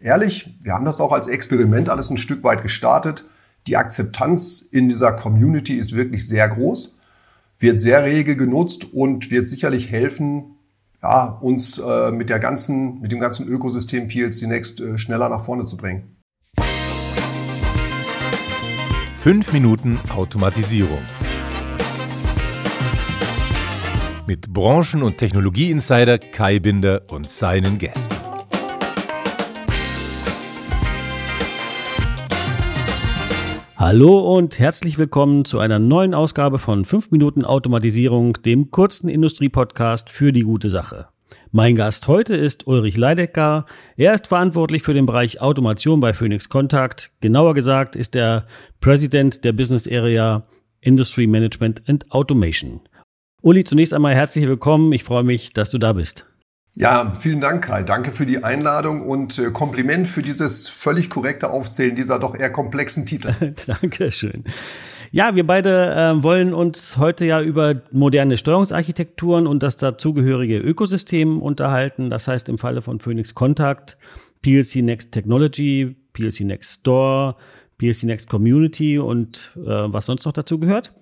Ehrlich, wir haben das auch als Experiment alles ein Stück weit gestartet. Die Akzeptanz in dieser Community ist wirklich sehr groß, wird sehr rege genutzt und wird sicherlich helfen, ja, uns äh, mit, der ganzen, mit dem ganzen Ökosystem PLC Next äh, schneller nach vorne zu bringen. Fünf Minuten Automatisierung. Mit Branchen- und Technologie-Insider Kai Binder und seinen Gästen. Hallo und herzlich willkommen zu einer neuen Ausgabe von 5 Minuten Automatisierung, dem kurzen Industriepodcast für die gute Sache. Mein Gast heute ist Ulrich Leidecker. Er ist verantwortlich für den Bereich Automation bei Phoenix Contact. Genauer gesagt ist er President der Business Area Industry Management and Automation. Uli, zunächst einmal herzlich willkommen. Ich freue mich, dass du da bist. Ja, vielen Dank, Kai. Danke für die Einladung und äh, Kompliment für dieses völlig korrekte Aufzählen dieser doch eher komplexen Titel. Dankeschön. Ja, wir beide äh, wollen uns heute ja über moderne Steuerungsarchitekturen und das dazugehörige Ökosystem unterhalten. Das heißt im Falle von Phoenix Contact, PLC Next Technology, PLC Next Store, PLC Next Community und äh, was sonst noch dazu gehört.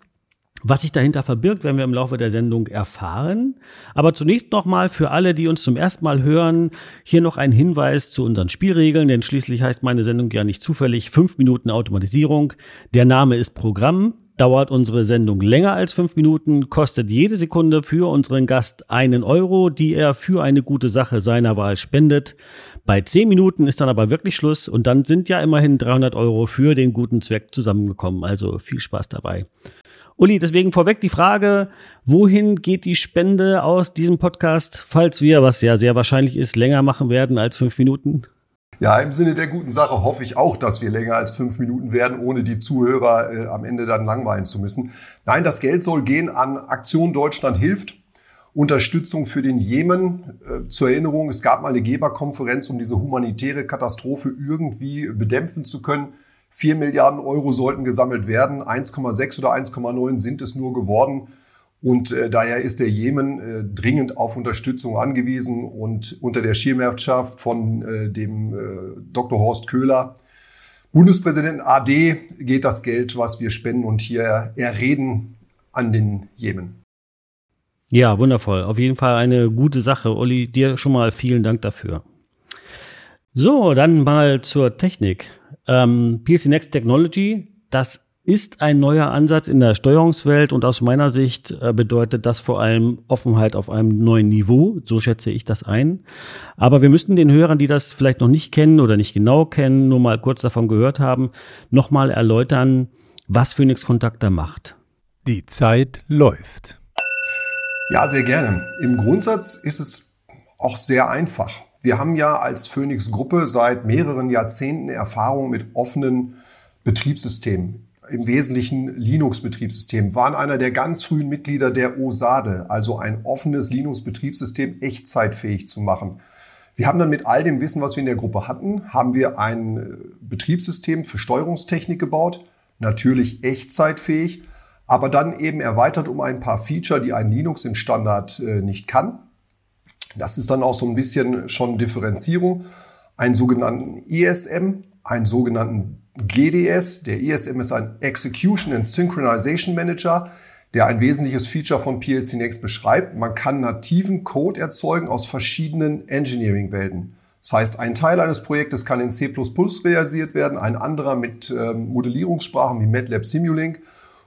Was sich dahinter verbirgt, werden wir im Laufe der Sendung erfahren. Aber zunächst nochmal für alle, die uns zum ersten Mal hören, hier noch ein Hinweis zu unseren Spielregeln, denn schließlich heißt meine Sendung ja nicht zufällig fünf Minuten Automatisierung. Der Name ist Programm. Dauert unsere Sendung länger als fünf Minuten, kostet jede Sekunde für unseren Gast einen Euro, die er für eine gute Sache seiner Wahl spendet. Bei zehn Minuten ist dann aber wirklich Schluss und dann sind ja immerhin 300 Euro für den guten Zweck zusammengekommen. Also viel Spaß dabei. Uli, deswegen vorweg die Frage, wohin geht die Spende aus diesem Podcast, falls wir, was ja sehr wahrscheinlich ist, länger machen werden als fünf Minuten? Ja, im Sinne der guten Sache hoffe ich auch, dass wir länger als fünf Minuten werden, ohne die Zuhörer äh, am Ende dann langweilen zu müssen. Nein, das Geld soll gehen an Aktion Deutschland hilft. Unterstützung für den Jemen. Äh, zur Erinnerung, es gab mal eine Geberkonferenz, um diese humanitäre Katastrophe irgendwie bedämpfen zu können. 4 Milliarden Euro sollten gesammelt werden. 1,6 oder 1,9 sind es nur geworden. Und äh, daher ist der Jemen äh, dringend auf Unterstützung angewiesen. Und unter der Schirmherrschaft von äh, dem äh, Dr. Horst Köhler, Bundespräsidenten AD, geht das Geld, was wir spenden und hier erreden, an den Jemen. Ja, wundervoll. Auf jeden Fall eine gute Sache. Olli, dir schon mal vielen Dank dafür. So, dann mal zur Technik. Ähm, PLC Next Technology, das ist ein neuer Ansatz in der Steuerungswelt und aus meiner Sicht äh, bedeutet das vor allem Offenheit auf einem neuen Niveau. So schätze ich das ein. Aber wir müssten den Hörern, die das vielleicht noch nicht kennen oder nicht genau kennen, nur mal kurz davon gehört haben, nochmal erläutern, was Phoenix Kontakt da macht. Die Zeit läuft. Ja, sehr gerne. Im Grundsatz ist es auch sehr einfach. Wir haben ja als Phoenix Gruppe seit mehreren Jahrzehnten Erfahrung mit offenen Betriebssystemen. Im Wesentlichen Linux-Betriebssystemen, waren einer der ganz frühen Mitglieder der OSADE, also ein offenes Linux-Betriebssystem echtzeitfähig zu machen. Wir haben dann mit all dem Wissen, was wir in der Gruppe hatten, haben wir ein Betriebssystem für Steuerungstechnik gebaut, natürlich echtzeitfähig, aber dann eben erweitert um ein paar Feature, die ein Linux im Standard äh, nicht kann. Das ist dann auch so ein bisschen schon Differenzierung. Einen sogenannten ESM, einen sogenannten GDS. Der ESM ist ein Execution and Synchronization Manager, der ein wesentliches Feature von PLC Next beschreibt. Man kann nativen Code erzeugen aus verschiedenen Engineering-Welten. Das heißt, ein Teil eines Projektes kann in C++ realisiert werden, ein anderer mit ähm, Modellierungssprachen wie MATLAB Simulink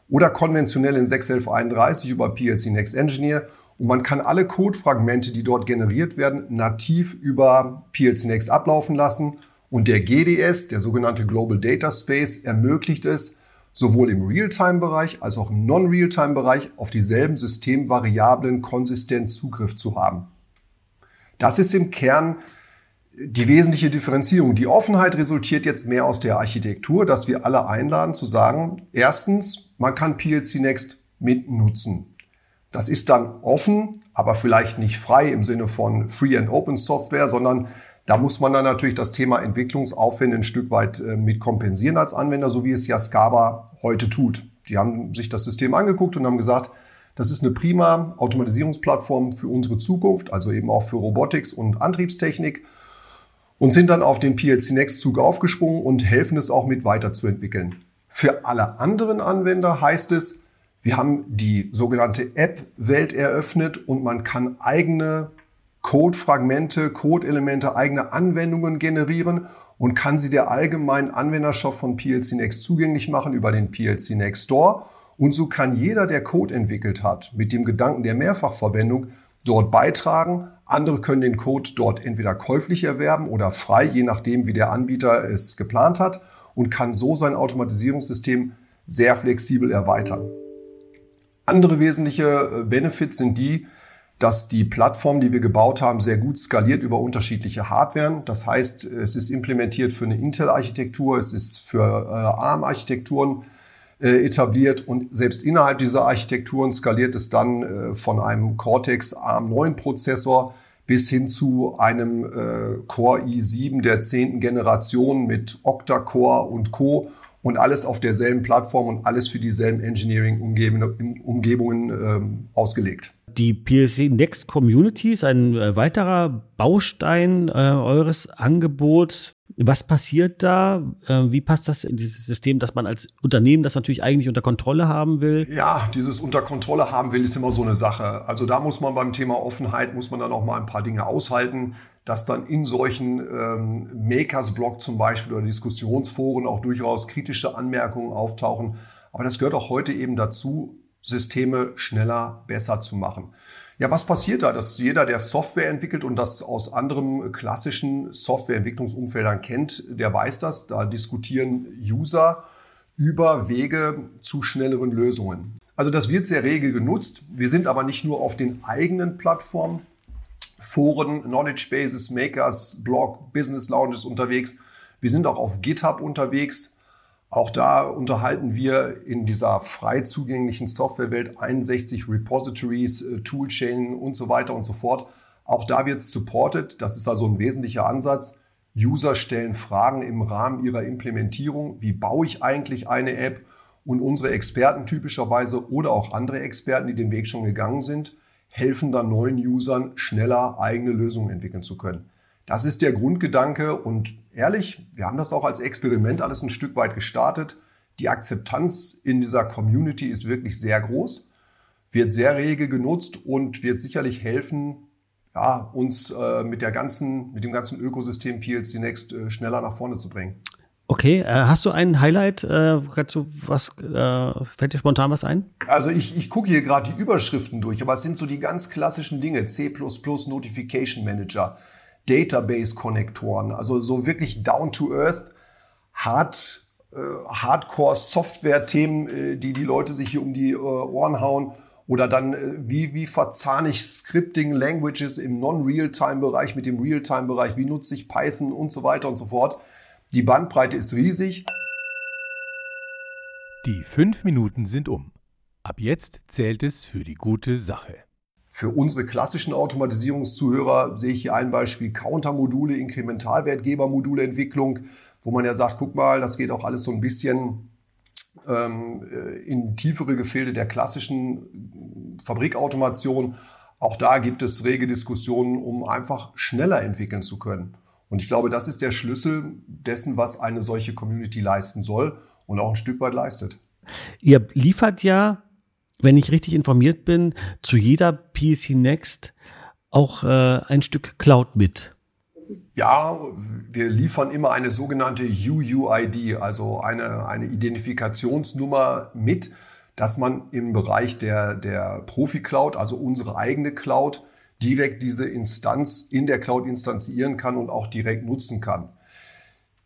oder konventionell in 61131 über PLC Next Engineer und man kann alle Codefragmente, die dort generiert werden, nativ über PLC Next ablaufen lassen. Und der GDS, der sogenannte Global Data Space, ermöglicht es, sowohl im Realtime-Bereich als auch im Non-Realtime-Bereich auf dieselben Systemvariablen konsistent Zugriff zu haben. Das ist im Kern die wesentliche Differenzierung. Die Offenheit resultiert jetzt mehr aus der Architektur, dass wir alle einladen zu sagen, erstens, man kann PLC Next mitnutzen. Das ist dann offen, aber vielleicht nicht frei im Sinne von Free and Open Software, sondern da muss man dann natürlich das Thema Entwicklungsaufwände ein Stück weit äh, mit kompensieren als Anwender, so wie es ja Scaba heute tut. Die haben sich das System angeguckt und haben gesagt, das ist eine prima Automatisierungsplattform für unsere Zukunft, also eben auch für Robotics und Antriebstechnik. und sind dann auf den PLC Next Zug aufgesprungen und helfen es auch mit weiterzuentwickeln. Für alle anderen Anwender heißt es, wir haben die sogenannte App-Welt eröffnet und man kann eigene Code-Fragmente, Code-Elemente, eigene Anwendungen generieren und kann sie der allgemeinen Anwenderschaft von PLC Next zugänglich machen über den PLC Next Store. Und so kann jeder, der Code entwickelt hat, mit dem Gedanken der Mehrfachverwendung dort beitragen. Andere können den Code dort entweder käuflich erwerben oder frei, je nachdem, wie der Anbieter es geplant hat und kann so sein Automatisierungssystem sehr flexibel erweitern. Andere wesentliche äh, Benefits sind die, dass die Plattform, die wir gebaut haben, sehr gut skaliert über unterschiedliche Hardware. Das heißt, es ist implementiert für eine Intel-Architektur, es ist für äh, ARM-Architekturen äh, etabliert und selbst innerhalb dieser Architekturen skaliert es dann äh, von einem Cortex ARM9-Prozessor bis hin zu einem äh, Core i7 der zehnten Generation mit Octa-Core und Co. Und alles auf derselben Plattform und alles für dieselben Engineering-Umgebungen ähm, ausgelegt. Die PLC Next Community ist ein äh, weiterer Baustein äh, eures Angebots. Was passiert da? Äh, wie passt das in dieses System, dass man als Unternehmen das natürlich eigentlich unter Kontrolle haben will? Ja, dieses unter Kontrolle haben will, ist immer so eine Sache. Also da muss man beim Thema Offenheit, muss man dann auch mal ein paar Dinge aushalten, dass dann in solchen ähm, Makers-Blog zum Beispiel oder Diskussionsforen auch durchaus kritische Anmerkungen auftauchen. Aber das gehört auch heute eben dazu, Systeme schneller, besser zu machen. Ja, was passiert da? Dass jeder, der Software entwickelt und das aus anderen klassischen Softwareentwicklungsumfeldern kennt, der weiß das. Da diskutieren User über Wege zu schnelleren Lösungen. Also das wird sehr rege genutzt. Wir sind aber nicht nur auf den eigenen Plattformen, Foren, Knowledge Bases, Makers, Blog, Business Lounges unterwegs. Wir sind auch auf GitHub unterwegs. Auch da unterhalten wir in dieser frei zugänglichen Softwarewelt 61 Repositories, äh, Toolchain und so weiter und so fort. Auch da wird supported. Das ist also ein wesentlicher Ansatz. User stellen Fragen im Rahmen ihrer Implementierung. Wie baue ich eigentlich eine App? Und unsere Experten typischerweise oder auch andere Experten, die den Weg schon gegangen sind, helfen dann neuen Usern schneller eigene Lösungen entwickeln zu können. Das ist der Grundgedanke und ehrlich, wir haben das auch als Experiment alles ein Stück weit gestartet. Die Akzeptanz in dieser Community ist wirklich sehr groß, wird sehr rege genutzt und wird sicherlich helfen, ja, uns äh, mit, der ganzen, mit dem ganzen Ökosystem PLC Next äh, schneller nach vorne zu bringen. Okay, äh, hast du ein Highlight? Äh, du was, äh, fällt dir spontan was ein? Also ich, ich gucke hier gerade die Überschriften durch, aber es sind so die ganz klassischen Dinge. C Notification Manager. Database-Konnektoren, also so wirklich down to earth, hard, äh, Hardcore-Software-Themen, äh, die die Leute sich hier um die äh, Ohren hauen. Oder dann, äh, wie, wie verzahne ich Scripting-Languages im Non-Real-Time-Bereich mit dem Real-Time-Bereich? Wie nutze ich Python und so weiter und so fort? Die Bandbreite ist riesig. Die fünf Minuten sind um. Ab jetzt zählt es für die gute Sache. Für unsere klassischen Automatisierungszuhörer sehe ich hier ein Beispiel Countermodule, Inkrementalwertgebermodule Entwicklung, wo man ja sagt, guck mal, das geht auch alles so ein bisschen ähm, äh, in tiefere Gefilde der klassischen Fabrikautomation. Auch da gibt es rege Diskussionen, um einfach schneller entwickeln zu können. Und ich glaube, das ist der Schlüssel dessen, was eine solche Community leisten soll und auch ein Stück weit leistet. Ihr liefert ja wenn ich richtig informiert bin, zu jeder PC Next auch äh, ein Stück Cloud mit. Ja, wir liefern immer eine sogenannte UUID, also eine, eine Identifikationsnummer mit, dass man im Bereich der, der Profi-Cloud, also unsere eigene Cloud, direkt diese Instanz in der Cloud instanzieren kann und auch direkt nutzen kann.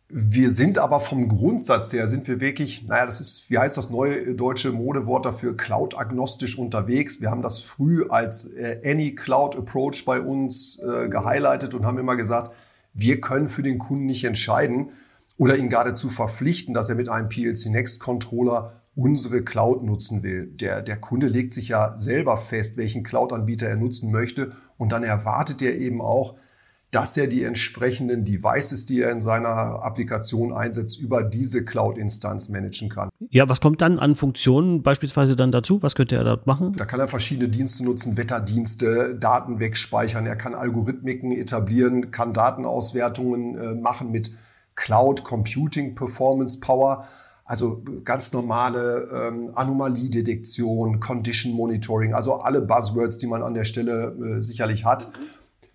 Wir sind aber vom Grundsatz her, sind wir wirklich, naja, das ist, wie heißt das neue deutsche Modewort dafür, cloud-agnostisch unterwegs. Wir haben das früh als äh, Any Cloud Approach bei uns äh, gehighlightet und haben immer gesagt, wir können für den Kunden nicht entscheiden oder ihn geradezu verpflichten, dass er mit einem PLC Next Controller unsere Cloud nutzen will. Der, der Kunde legt sich ja selber fest, welchen Cloud-Anbieter er nutzen möchte und dann erwartet er eben auch, dass er die entsprechenden Devices, die er in seiner Applikation einsetzt, über diese Cloud-Instanz managen kann. Ja, was kommt dann an Funktionen beispielsweise dann dazu? Was könnte er dort machen? Da kann er verschiedene Dienste nutzen, Wetterdienste, Daten wegspeichern. Er kann Algorithmiken etablieren, kann Datenauswertungen äh, machen mit Cloud Computing Performance Power. Also ganz normale ähm, Anomaliedetektion, Condition Monitoring, also alle Buzzwords, die man an der Stelle äh, sicherlich hat.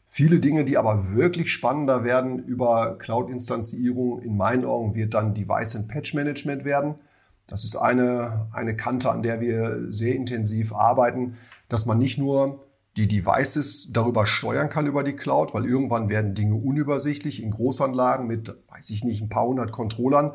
Viele Dinge, die aber wirklich spannender werden über Cloud-Instanzierung, in meinen Augen wird dann Device and Patch Management werden. Das ist eine, eine Kante, an der wir sehr intensiv arbeiten, dass man nicht nur die Devices darüber steuern kann über die Cloud, weil irgendwann werden Dinge unübersichtlich in Großanlagen mit, weiß ich nicht, ein paar hundert Controllern.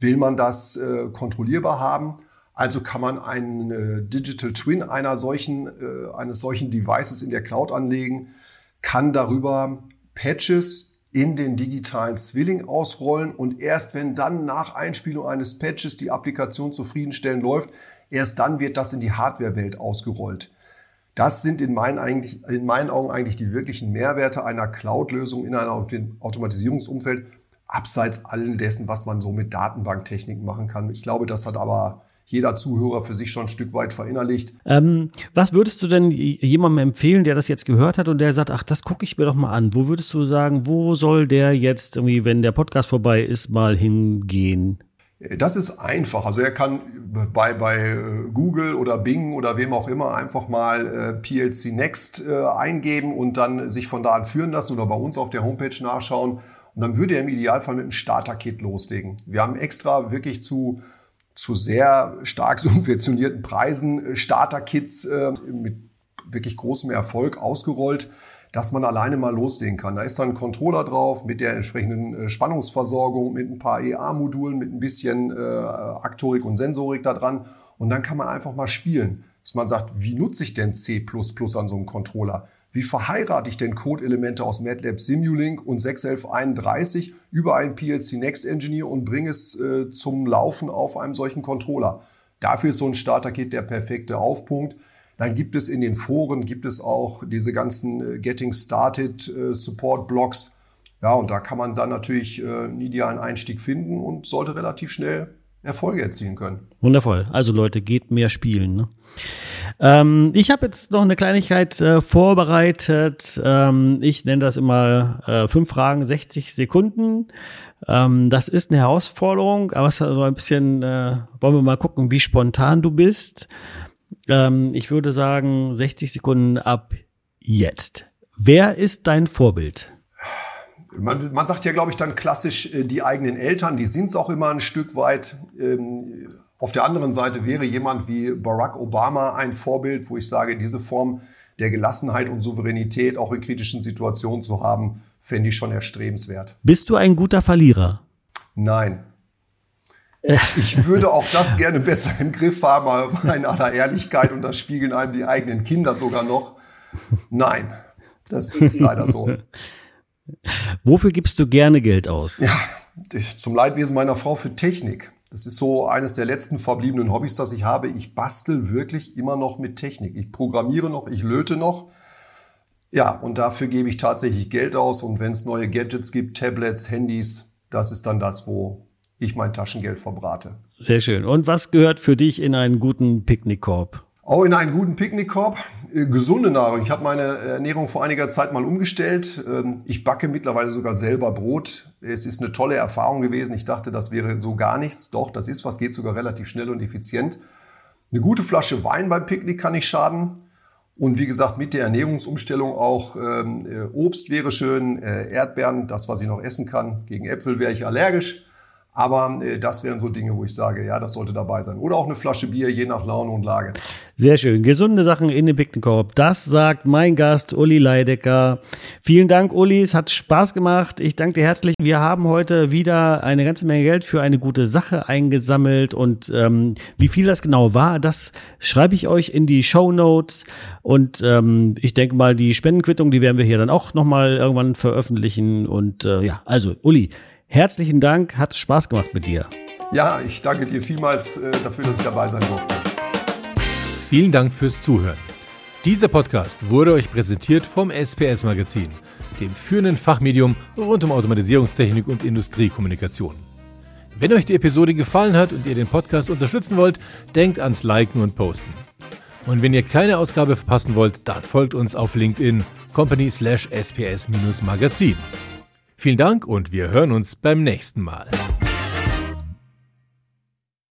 Will man das äh, kontrollierbar haben? Also kann man einen äh, Digital Twin einer solchen, äh, eines solchen Devices in der Cloud anlegen, kann darüber Patches in den digitalen Zwilling ausrollen und erst wenn dann nach Einspielung eines Patches die Applikation zufriedenstellend läuft, erst dann wird das in die Hardware-Welt ausgerollt. Das sind in meinen, eigentlich, in meinen Augen eigentlich die wirklichen Mehrwerte einer Cloud-Lösung in einem Automatisierungsumfeld, abseits all dessen, was man so mit Datenbanktechniken machen kann. Ich glaube, das hat aber jeder Zuhörer für sich schon ein Stück weit verinnerlicht. Ähm, was würdest du denn jemandem empfehlen, der das jetzt gehört hat und der sagt, ach, das gucke ich mir doch mal an. Wo würdest du sagen, wo soll der jetzt irgendwie, wenn der Podcast vorbei ist, mal hingehen? Das ist einfach. Also er kann bei, bei äh, Google oder Bing oder wem auch immer einfach mal äh, PLC Next äh, eingeben und dann sich von da an führen lassen oder bei uns auf der Homepage nachschauen. Und dann würde er im Idealfall mit einem Starter-Kit loslegen. Wir haben extra wirklich zu zu sehr stark subventionierten Preisen äh, Starter-Kits äh, mit wirklich großem Erfolg ausgerollt, dass man alleine mal loslegen kann. Da ist dann ein Controller drauf mit der entsprechenden äh, Spannungsversorgung, mit ein paar EA-Modulen, mit ein bisschen äh, Aktorik und Sensorik da dran. Und dann kann man einfach mal spielen. Dass man sagt, wie nutze ich denn C an so einem Controller? Wie verheirate ich denn Code-Elemente aus MATLAB Simulink und 61131 über einen PLC Next Engineer und bringe es äh, zum Laufen auf einem solchen Controller? Dafür ist so ein Starter-Kit der perfekte Aufpunkt. Dann gibt es in den Foren, gibt es auch diese ganzen äh, Getting Started äh, Support Blocks. Ja, und da kann man dann natürlich äh, einen idealen Einstieg finden und sollte relativ schnell Erfolge erzielen können. Wundervoll. Also Leute, geht mehr spielen. Ne? Ähm, ich habe jetzt noch eine Kleinigkeit äh, vorbereitet. Ähm, ich nenne das immer äh, fünf Fragen, 60 Sekunden. Ähm, das ist eine Herausforderung, aber es ist also ein bisschen, äh, wollen wir mal gucken, wie spontan du bist. Ähm, ich würde sagen, 60 Sekunden ab jetzt. Wer ist dein Vorbild? Man, man sagt ja, glaube ich, dann klassisch äh, die eigenen Eltern, die sind es auch immer ein Stück weit. Auf der anderen Seite wäre jemand wie Barack Obama ein Vorbild, wo ich sage, diese Form der Gelassenheit und Souveränität auch in kritischen Situationen zu haben, fände ich schon erstrebenswert. Bist du ein guter Verlierer? Nein. Ich würde auch das gerne besser im Griff haben, aber in aller Ehrlichkeit, und das spiegeln einem die eigenen Kinder sogar noch. Nein, das ist leider so. Wofür gibst du gerne Geld aus? Ja, zum Leidwesen meiner Frau für Technik. Das ist so eines der letzten verbliebenen Hobbys, das ich habe. Ich bastel wirklich immer noch mit Technik. Ich programmiere noch, ich löte noch. Ja, und dafür gebe ich tatsächlich Geld aus. Und wenn es neue Gadgets gibt, Tablets, Handys, das ist dann das, wo ich mein Taschengeld verbrate. Sehr schön. Und was gehört für dich in einen guten Picknickkorb? Auch in einen guten Picknickkorb. Äh, gesunde Nahrung. Ich habe meine Ernährung vor einiger Zeit mal umgestellt. Ähm, ich backe mittlerweile sogar selber Brot. Es ist eine tolle Erfahrung gewesen. Ich dachte, das wäre so gar nichts. Doch, das ist was, geht sogar relativ schnell und effizient. Eine gute Flasche Wein beim Picknick kann nicht schaden. Und wie gesagt, mit der Ernährungsumstellung auch ähm, äh, Obst wäre schön, äh, Erdbeeren, das, was ich noch essen kann. Gegen Äpfel wäre ich allergisch. Aber äh, das wären so Dinge, wo ich sage, ja, das sollte dabei sein. Oder auch eine Flasche Bier, je nach Laune und Lage. Sehr schön. Gesunde Sachen in den Picknickkorb. Das sagt mein Gast Uli Leidecker. Vielen Dank, Uli. Es hat Spaß gemacht. Ich danke dir herzlich. Wir haben heute wieder eine ganze Menge Geld für eine gute Sache eingesammelt. Und ähm, wie viel das genau war, das schreibe ich euch in die Show Notes. Und ähm, ich denke mal, die Spendenquittung, die werden wir hier dann auch nochmal irgendwann veröffentlichen. Und äh, ja, also, Uli. Herzlichen Dank, hat Spaß gemacht mit dir. Ja, ich danke dir vielmals äh, dafür, dass ich dabei sein durfte. Vielen Dank fürs Zuhören. Dieser Podcast wurde euch präsentiert vom SPS Magazin, dem führenden Fachmedium rund um Automatisierungstechnik und Industriekommunikation. Wenn euch die Episode gefallen hat und ihr den Podcast unterstützen wollt, denkt ans Liken und Posten. Und wenn ihr keine Ausgabe verpassen wollt, dann folgt uns auf LinkedIn company slash sps-magazin. Vielen Dank und wir hören uns beim nächsten Mal.